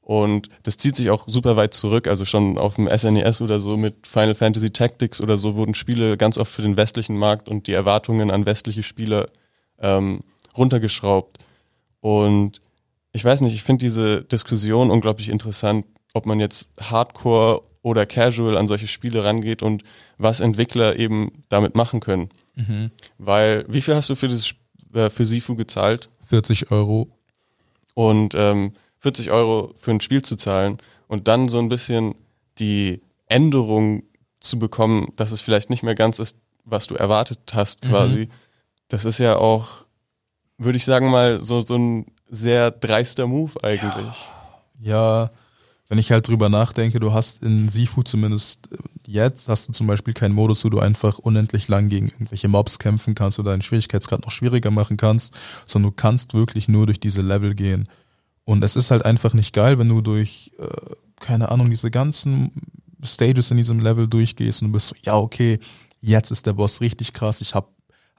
Und das zieht sich auch super weit zurück, also schon auf dem SNES oder so mit Final Fantasy Tactics oder so wurden Spiele ganz oft für den westlichen Markt und die Erwartungen an westliche Spieler ähm, runtergeschraubt. Und ich weiß nicht, ich finde diese Diskussion unglaublich interessant, ob man jetzt Hardcore oder Casual an solche Spiele rangeht und was Entwickler eben damit machen können. Mhm. Weil, wie viel hast du für, das, äh, für Sifu gezahlt? 40 Euro. Und ähm, 40 Euro für ein Spiel zu zahlen und dann so ein bisschen die Änderung zu bekommen, dass es vielleicht nicht mehr ganz ist, was du erwartet hast quasi. Das ist ja auch, würde ich sagen mal, so, so ein sehr dreister Move eigentlich. Ja, wenn ich halt drüber nachdenke, du hast in Sifu zumindest äh, jetzt, hast du zum Beispiel keinen Modus, wo du einfach unendlich lang gegen irgendwelche Mobs kämpfen kannst oder deinen Schwierigkeitsgrad noch schwieriger machen kannst, sondern du kannst wirklich nur durch diese Level gehen. Und es ist halt einfach nicht geil, wenn du durch, äh, keine Ahnung, diese ganzen Stages in diesem Level durchgehst und du bist so, ja, okay, jetzt ist der Boss richtig krass, ich habe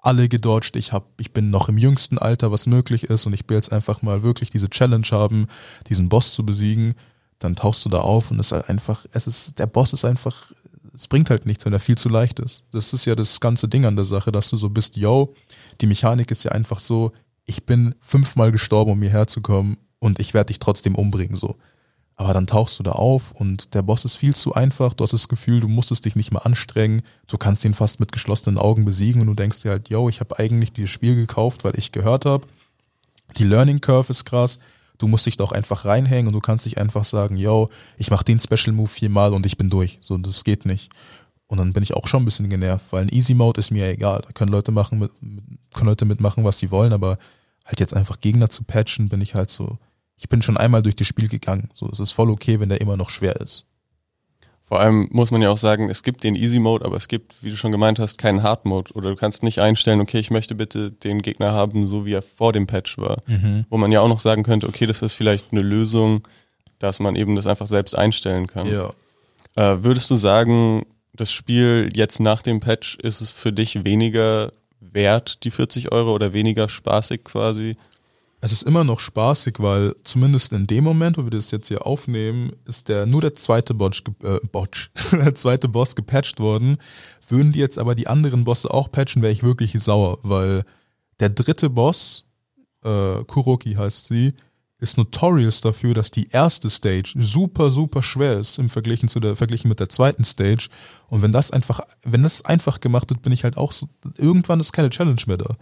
alle gedodged, ich hab, ich bin noch im jüngsten Alter, was möglich ist und ich will jetzt einfach mal wirklich diese Challenge haben, diesen Boss zu besiegen, dann tauchst du da auf und es ist halt einfach, es ist, der Boss ist einfach es bringt halt nichts, wenn er viel zu leicht ist. Das ist ja das ganze Ding an der Sache, dass du so bist, yo, die Mechanik ist ja einfach so, ich bin fünfmal gestorben, um hierher zu kommen und ich werde dich trotzdem umbringen, so. Aber dann tauchst du da auf und der Boss ist viel zu einfach. Du hast das Gefühl, du musstest dich nicht mehr anstrengen. Du kannst ihn fast mit geschlossenen Augen besiegen und du denkst dir halt, yo, ich habe eigentlich dieses Spiel gekauft, weil ich gehört habe, die Learning Curve ist krass. Du musst dich doch einfach reinhängen und du kannst dich einfach sagen, yo, ich mache den Special Move viermal und ich bin durch. So, das geht nicht. Und dann bin ich auch schon ein bisschen genervt, weil ein Easy Mode ist mir egal. Da können Leute machen, können Leute mitmachen, was sie wollen, aber halt jetzt einfach Gegner zu patchen, bin ich halt so, ich bin schon einmal durch das Spiel gegangen. So, es ist voll okay, wenn der immer noch schwer ist. Vor allem muss man ja auch sagen, es gibt den Easy Mode, aber es gibt, wie du schon gemeint hast, keinen Hard Mode. Oder du kannst nicht einstellen, okay, ich möchte bitte den Gegner haben, so wie er vor dem Patch war. Mhm. Wo man ja auch noch sagen könnte, okay, das ist vielleicht eine Lösung, dass man eben das einfach selbst einstellen kann. Ja. Äh, würdest du sagen, das Spiel jetzt nach dem Patch, ist es für dich weniger wert, die 40 Euro, oder weniger spaßig quasi? Es ist immer noch spaßig, weil zumindest in dem Moment, wo wir das jetzt hier aufnehmen, ist der nur der zweite Botch, äh, Botch, der zweite Boss gepatcht worden. Würden die jetzt aber die anderen Bosse auch patchen, wäre ich wirklich sauer, weil der dritte Boss, äh, Kuroki heißt sie, ist notorious dafür, dass die erste Stage super, super schwer ist im Vergleich zu der, verglichen mit der zweiten Stage. Und wenn das einfach, wenn das einfach gemacht wird, bin ich halt auch so, irgendwann ist keine Challenge mehr da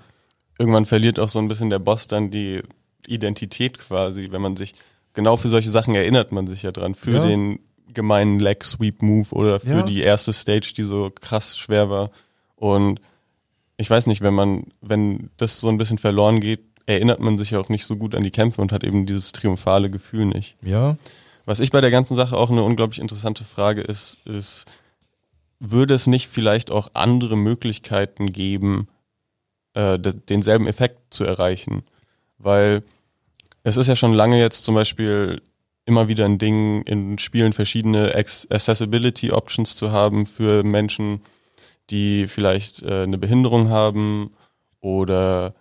irgendwann verliert auch so ein bisschen der Boss dann die Identität quasi, wenn man sich genau für solche Sachen erinnert man sich ja dran, für ja. den gemeinen Leg Sweep Move oder für ja. die erste Stage, die so krass schwer war. Und ich weiß nicht, wenn man, wenn das so ein bisschen verloren geht, erinnert man sich ja auch nicht so gut an die Kämpfe und hat eben dieses triumphale Gefühl nicht. Ja. Was ich bei der ganzen Sache auch eine unglaublich interessante Frage ist, ist, würde es nicht vielleicht auch andere Möglichkeiten geben, äh, denselben Effekt zu erreichen. Weil es ist ja schon lange jetzt zum Beispiel immer wieder ein Ding, in Spielen verschiedene Accessibility Options zu haben für Menschen, die vielleicht äh, eine Behinderung haben oder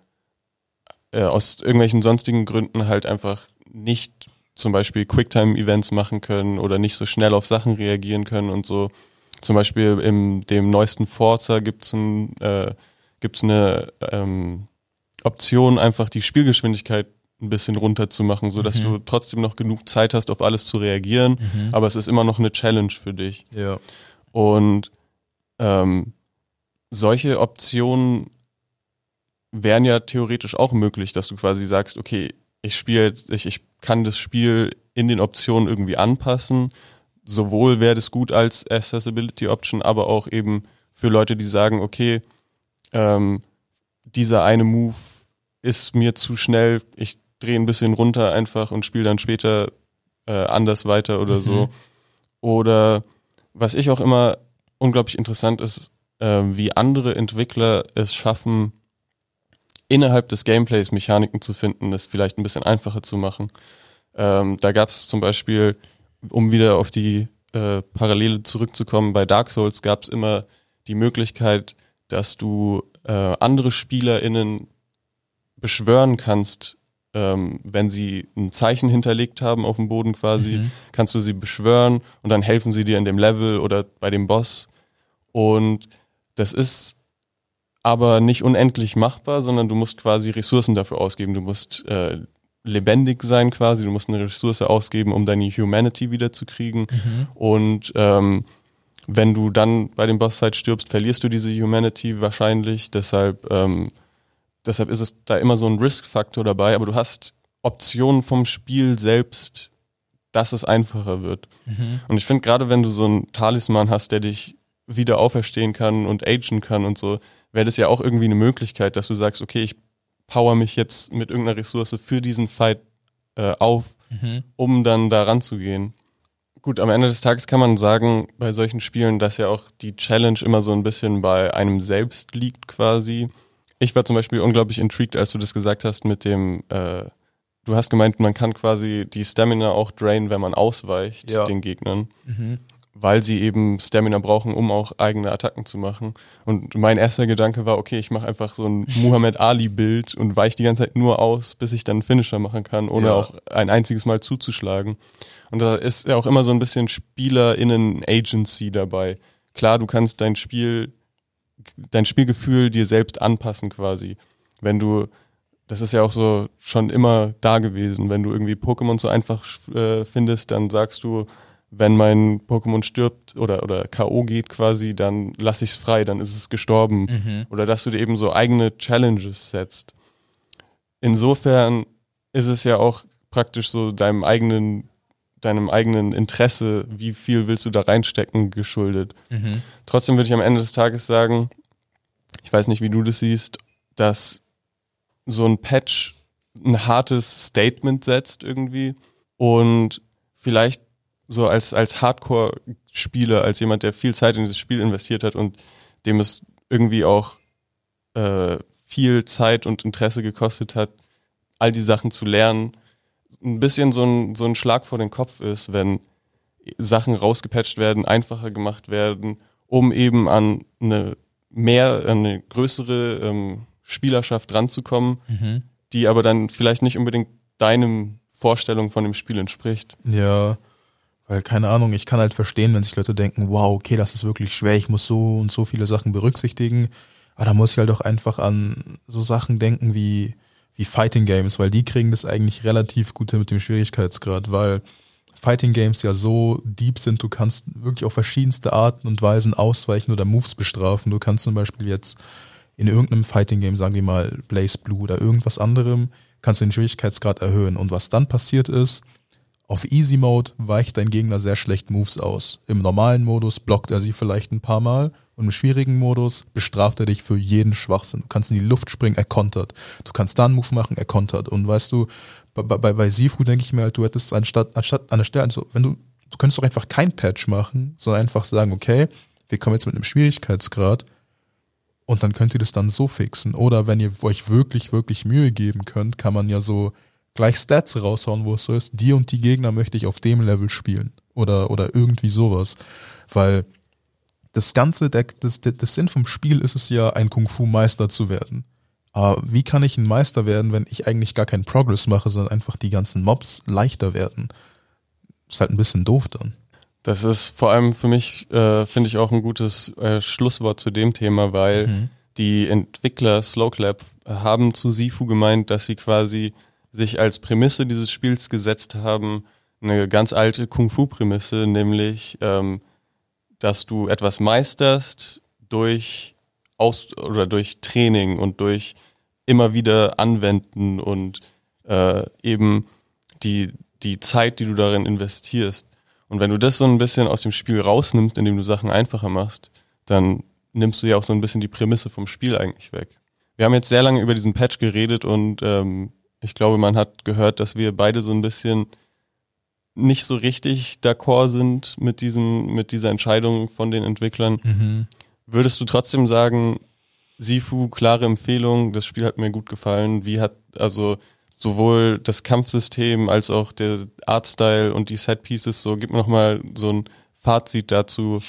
äh, aus irgendwelchen sonstigen Gründen halt einfach nicht zum Beispiel Quicktime-Events machen können oder nicht so schnell auf Sachen reagieren können und so. Zum Beispiel im dem neuesten Forza gibt es ein äh, gibt es eine ähm, Option, einfach die Spielgeschwindigkeit ein bisschen runterzumachen, sodass mhm. du trotzdem noch genug Zeit hast, auf alles zu reagieren, mhm. aber es ist immer noch eine Challenge für dich. Ja. Und ähm, solche Optionen wären ja theoretisch auch möglich, dass du quasi sagst, okay, ich spiele, ich, ich kann das Spiel in den Optionen irgendwie anpassen. Sowohl wäre das gut als Accessibility Option, aber auch eben für Leute, die sagen, okay, ähm, dieser eine Move ist mir zu schnell, ich drehe ein bisschen runter einfach und spiele dann später äh, anders weiter oder mhm. so. Oder was ich auch immer unglaublich interessant ist, äh, wie andere Entwickler es schaffen, innerhalb des Gameplays Mechaniken zu finden, das vielleicht ein bisschen einfacher zu machen. Ähm, da gab es zum Beispiel, um wieder auf die äh, Parallele zurückzukommen, bei Dark Souls gab es immer die Möglichkeit, dass du äh, andere SpielerInnen beschwören kannst, ähm, wenn sie ein Zeichen hinterlegt haben auf dem Boden quasi, mhm. kannst du sie beschwören und dann helfen sie dir in dem Level oder bei dem Boss. Und das ist aber nicht unendlich machbar, sondern du musst quasi Ressourcen dafür ausgeben. Du musst äh, lebendig sein quasi, du musst eine Ressource ausgeben, um deine Humanity wiederzukriegen. Mhm. Und ähm, wenn du dann bei dem Bossfight stirbst, verlierst du diese Humanity wahrscheinlich. Deshalb, ähm, deshalb ist es da immer so ein Risk-Faktor dabei. Aber du hast Optionen vom Spiel selbst, dass es einfacher wird. Mhm. Und ich finde gerade, wenn du so einen Talisman hast, der dich wieder auferstehen kann und agen kann und so, wäre das ja auch irgendwie eine Möglichkeit, dass du sagst, okay, ich power mich jetzt mit irgendeiner Ressource für diesen Fight äh, auf, mhm. um dann da ranzugehen. Gut, am Ende des Tages kann man sagen, bei solchen Spielen, dass ja auch die Challenge immer so ein bisschen bei einem selbst liegt quasi. Ich war zum Beispiel unglaublich intrigued, als du das gesagt hast mit dem, äh, du hast gemeint, man kann quasi die Stamina auch drainen, wenn man ausweicht ja. den Gegnern. Mhm weil sie eben Stamina brauchen, um auch eigene Attacken zu machen. Und mein erster Gedanke war, okay, ich mache einfach so ein Muhammad Ali-Bild und weiche die ganze Zeit nur aus, bis ich dann einen Finisher machen kann, ohne ja. auch ein einziges Mal zuzuschlagen. Und da ist ja auch immer so ein bisschen SpielerInnen-Agency dabei. klar, du kannst dein Spiel, dein Spielgefühl dir selbst anpassen quasi. Wenn du, das ist ja auch so schon immer da gewesen, wenn du irgendwie Pokémon so einfach äh, findest, dann sagst du, wenn mein Pokémon stirbt oder, oder K.O. geht quasi, dann lass ich es frei, dann ist es gestorben. Mhm. Oder dass du dir eben so eigene Challenges setzt. Insofern ist es ja auch praktisch so deinem eigenen, deinem eigenen Interesse, wie viel willst du da reinstecken, geschuldet. Mhm. Trotzdem würde ich am Ende des Tages sagen, ich weiß nicht, wie du das siehst, dass so ein Patch ein hartes Statement setzt irgendwie und vielleicht so als, als Hardcore-Spieler, als jemand, der viel Zeit in dieses Spiel investiert hat und dem es irgendwie auch äh, viel Zeit und Interesse gekostet hat, all die Sachen zu lernen, ein bisschen so ein, so ein Schlag vor den Kopf ist, wenn Sachen rausgepatcht werden, einfacher gemacht werden, um eben an eine mehr, eine größere ähm, Spielerschaft ranzukommen, Mhm. die aber dann vielleicht nicht unbedingt deinem Vorstellung von dem Spiel entspricht. Ja, weil keine Ahnung, ich kann halt verstehen, wenn sich Leute denken, wow, okay, das ist wirklich schwer, ich muss so und so viele Sachen berücksichtigen. Aber da muss ich halt auch einfach an so Sachen denken wie, wie Fighting Games, weil die kriegen das eigentlich relativ gut hin mit dem Schwierigkeitsgrad, weil Fighting Games ja so deep sind, du kannst wirklich auf verschiedenste Arten und Weisen ausweichen oder Moves bestrafen. Du kannst zum Beispiel jetzt in irgendeinem Fighting Game, sagen wir mal Blaze Blue oder irgendwas anderem, kannst du den Schwierigkeitsgrad erhöhen. Und was dann passiert ist, auf Easy Mode weicht dein Gegner sehr schlecht Moves aus. Im normalen Modus blockt er sie vielleicht ein paar Mal und im schwierigen Modus bestraft er dich für jeden Schwachsinn. Du kannst in die Luft springen, er kontert. Du kannst da einen Move machen, er kontert. Und weißt du, bei, bei, bei Sifu denke ich mir halt, du hättest anstatt, anstatt an der Stelle, also wenn du, du könntest doch einfach kein Patch machen, sondern einfach sagen, okay, wir kommen jetzt mit einem Schwierigkeitsgrad und dann könnt ihr das dann so fixen. Oder wenn ihr euch wirklich, wirklich Mühe geben könnt, kann man ja so gleich Stats raushauen, wo es so ist, die und die Gegner möchte ich auf dem Level spielen. Oder, oder irgendwie sowas. Weil das Ganze, der, das, der, das Sinn vom Spiel ist es ja, ein Kung-Fu-Meister zu werden. Aber wie kann ich ein Meister werden, wenn ich eigentlich gar keinen Progress mache, sondern einfach die ganzen Mobs leichter werden? Ist halt ein bisschen doof dann. Das ist vor allem für mich, äh, finde ich, auch ein gutes äh, Schlusswort zu dem Thema, weil Mhm. die Entwickler Slowclap haben zu Sifu gemeint, dass sie quasi sich als Prämisse dieses Spiels gesetzt haben, eine ganz alte Kung-Fu-Prämisse, nämlich, ähm, dass du etwas meisterst durch Aus oder durch Training und durch immer wieder anwenden und äh, eben die, die Zeit, die du darin investierst. Und wenn du das so ein bisschen aus dem Spiel rausnimmst, indem du Sachen einfacher machst, dann nimmst du ja auch so ein bisschen die Prämisse vom Spiel eigentlich weg. Wir haben jetzt sehr lange über diesen Patch geredet und ähm, ich glaube, man hat gehört, dass wir beide so ein bisschen nicht so richtig d'accord sind mit diesem, mit dieser Entscheidung von den Entwicklern. Mhm. Würdest du trotzdem sagen, Sifu, klare Empfehlung, das Spiel hat mir gut gefallen. Wie hat also sowohl das Kampfsystem als auch der Artstyle und die Setpieces so, gib mir nochmal so ein Fazit dazu.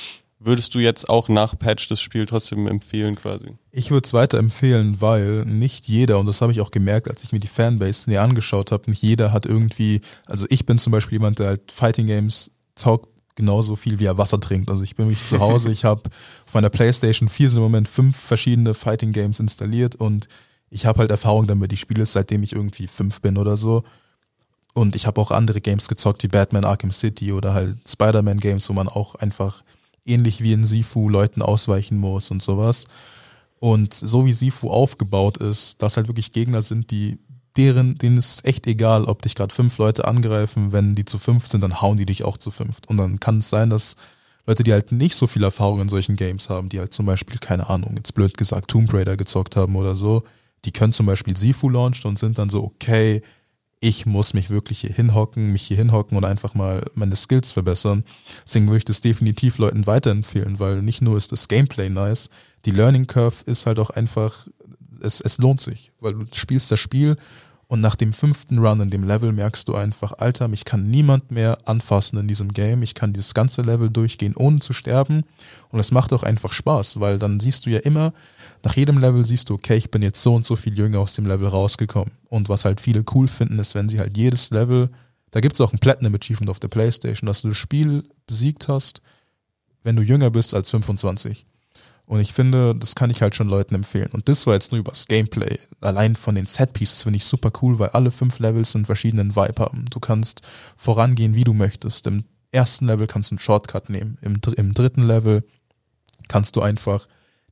Würdest du jetzt auch nach Patch das Spiel trotzdem empfehlen quasi? Ich würde es weiterempfehlen, weil nicht jeder, und das habe ich auch gemerkt, als ich mir die Fanbase näher angeschaut habe, nicht jeder hat irgendwie, also ich bin zum Beispiel jemand, der halt Fighting Games zockt genauso viel, wie er Wasser trinkt. Also ich bin mich zu Hause, ich habe auf meiner Playstation 4 sind im Moment fünf verschiedene Fighting Games installiert und ich habe halt Erfahrung damit. Ich spiele es seitdem ich irgendwie fünf bin oder so. Und ich habe auch andere Games gezockt, wie Batman Arkham City oder halt Spider-Man Games, wo man auch einfach ähnlich wie in Sifu Leuten ausweichen muss und sowas. Und so wie Sifu aufgebaut ist, dass halt wirklich Gegner sind, die deren, denen ist es echt egal, ob dich gerade fünf Leute angreifen, wenn die zu fünf sind, dann hauen die dich auch zu fünft. Und dann kann es sein, dass Leute, die halt nicht so viel Erfahrung in solchen Games haben, die halt zum Beispiel, keine Ahnung, jetzt blöd gesagt, Tomb Raider gezockt haben oder so, die können zum Beispiel Sifu launchen und sind dann so, okay, ich muss mich wirklich hier hinhocken, mich hier hinhocken und einfach mal meine Skills verbessern. Deswegen würde ich das definitiv Leuten weiterempfehlen, weil nicht nur ist das Gameplay nice, die Learning Curve ist halt auch einfach, es, es lohnt sich, weil du spielst das Spiel und nach dem fünften Run in dem Level merkst du einfach, Alter, mich kann niemand mehr anfassen in diesem Game. Ich kann dieses ganze Level durchgehen, ohne zu sterben. Und es macht auch einfach Spaß, weil dann siehst du ja immer, nach jedem Level siehst du, okay, ich bin jetzt so und so viel jünger aus dem Level rausgekommen. Und was halt viele cool finden, ist, wenn sie halt jedes Level, da gibt es auch ein Platinum Achievement auf der Playstation, dass du das Spiel besiegt hast, wenn du jünger bist als 25. Und ich finde, das kann ich halt schon Leuten empfehlen. Und das war jetzt nur übers Gameplay. Allein von den Set-Pieces finde ich super cool, weil alle fünf Levels einen verschiedenen Vibe haben. Du kannst vorangehen, wie du möchtest. Im ersten Level kannst du einen Shortcut nehmen. Im, im dritten Level kannst du einfach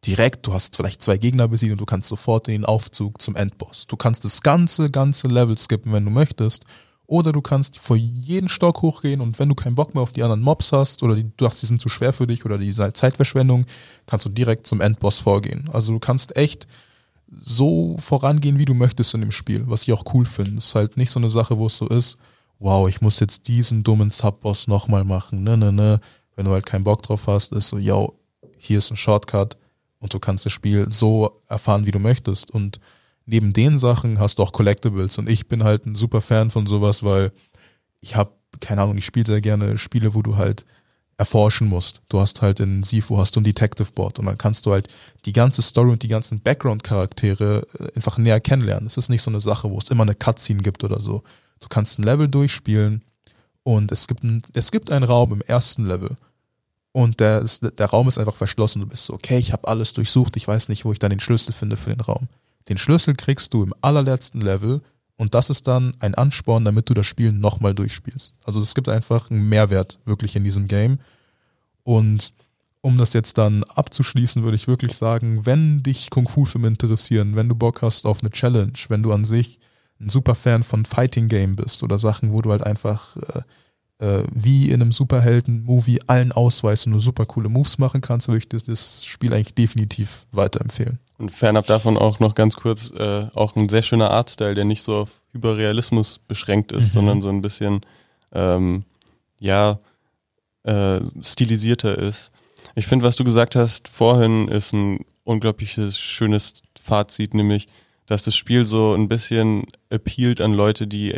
direkt, du hast vielleicht zwei Gegner besiegt und du kannst sofort den Aufzug zum Endboss. Du kannst das ganze, ganze Level skippen, wenn du möchtest. Oder du kannst vor jeden Stock hochgehen und wenn du keinen Bock mehr auf die anderen Mobs hast oder die, du dachtest, die sind zu schwer für dich oder die Zeitverschwendung, kannst du direkt zum Endboss vorgehen. Also du kannst echt so vorangehen, wie du möchtest in dem Spiel, was ich auch cool finde. Es ist halt nicht so eine Sache, wo es so ist, wow, ich muss jetzt diesen dummen Subboss nochmal machen, ne, ne, ne. Wenn du halt keinen Bock drauf hast, ist so, yo, hier ist ein Shortcut und du kannst das Spiel so erfahren, wie du möchtest. Und neben den Sachen hast du auch Collectibles und ich bin halt ein super Fan von sowas, weil ich habe keine Ahnung, ich spiele sehr gerne Spiele, wo du halt erforschen musst. Du hast halt in Sifu hast du ein Detective Board und dann kannst du halt die ganze Story und die ganzen Background Charaktere äh, einfach näher kennenlernen. Es ist nicht so eine Sache, wo es immer eine Cutscene gibt oder so. Du kannst ein Level durchspielen und es gibt ein, es gibt einen Raum im ersten Level und der, der Raum ist einfach verschlossen. Du bist so, okay, ich habe alles durchsucht, ich weiß nicht, wo ich dann den Schlüssel finde für den Raum. Den Schlüssel kriegst du im allerletzten Level und das ist dann ein Ansporn, damit du das Spiel nochmal durchspielst. Also es gibt einfach einen Mehrwert wirklich in diesem Game. Und um das jetzt dann abzuschließen, würde ich wirklich sagen, wenn dich Kung-Fu-Filme interessieren, wenn du Bock hast auf eine Challenge, wenn du an sich ein super Fan von Fighting Game bist oder Sachen, wo du halt einfach äh, äh, wie in einem Superhelden-Movie allen ausweist und nur super coole Moves machen kannst, würde ich das, das Spiel eigentlich definitiv weiterempfehlen. Und fernab davon auch noch ganz kurz, äh, auch ein sehr schöner Artstyle, der nicht so auf Überrealismus beschränkt ist, mhm. sondern so ein bisschen, ähm, ja, äh, stilisierter ist. Ich finde, was du gesagt hast vorhin, ist ein unglaubliches, schönes Fazit, nämlich, dass das Spiel so ein bisschen appealt an Leute, die,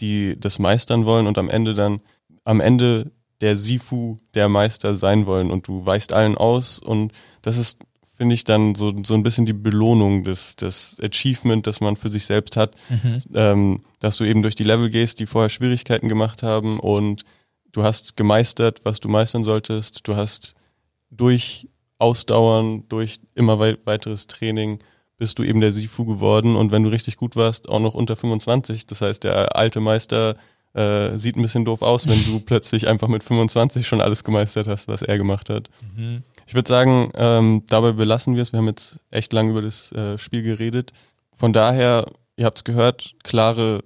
die das meistern wollen und am Ende dann, am Ende der Sifu der Meister sein wollen und du weichst allen aus und das ist finde ich dann so, so ein bisschen die Belohnung des, des Achievement, das man für sich selbst hat, mhm. ähm, dass du eben durch die Level gehst, die vorher Schwierigkeiten gemacht haben und du hast gemeistert, was du meistern solltest, du hast durch Ausdauern, durch immer wei weiteres Training bist du eben der Sifu geworden und wenn du richtig gut warst, auch noch unter 25, das heißt der alte Meister äh, sieht ein bisschen doof aus, wenn du plötzlich einfach mit 25 schon alles gemeistert hast, was er gemacht hat. Mhm. Ich würde sagen, ähm, dabei belassen wir es. Wir haben jetzt echt lange über das äh, Spiel geredet. Von daher, ihr habt es gehört, klare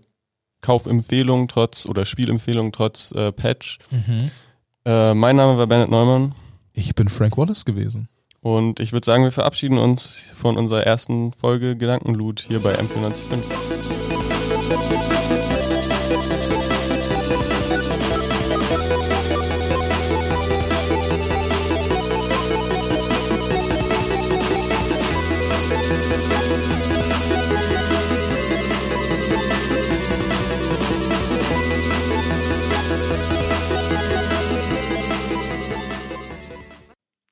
Kaufempfehlung trotz oder Spielempfehlung trotz äh, Patch. Mhm. Äh, mein Name war Bennett Neumann. Ich bin Frank Wallace gewesen. Und ich würde sagen, wir verabschieden uns von unserer ersten Folge Gedankenloot hier bei M495.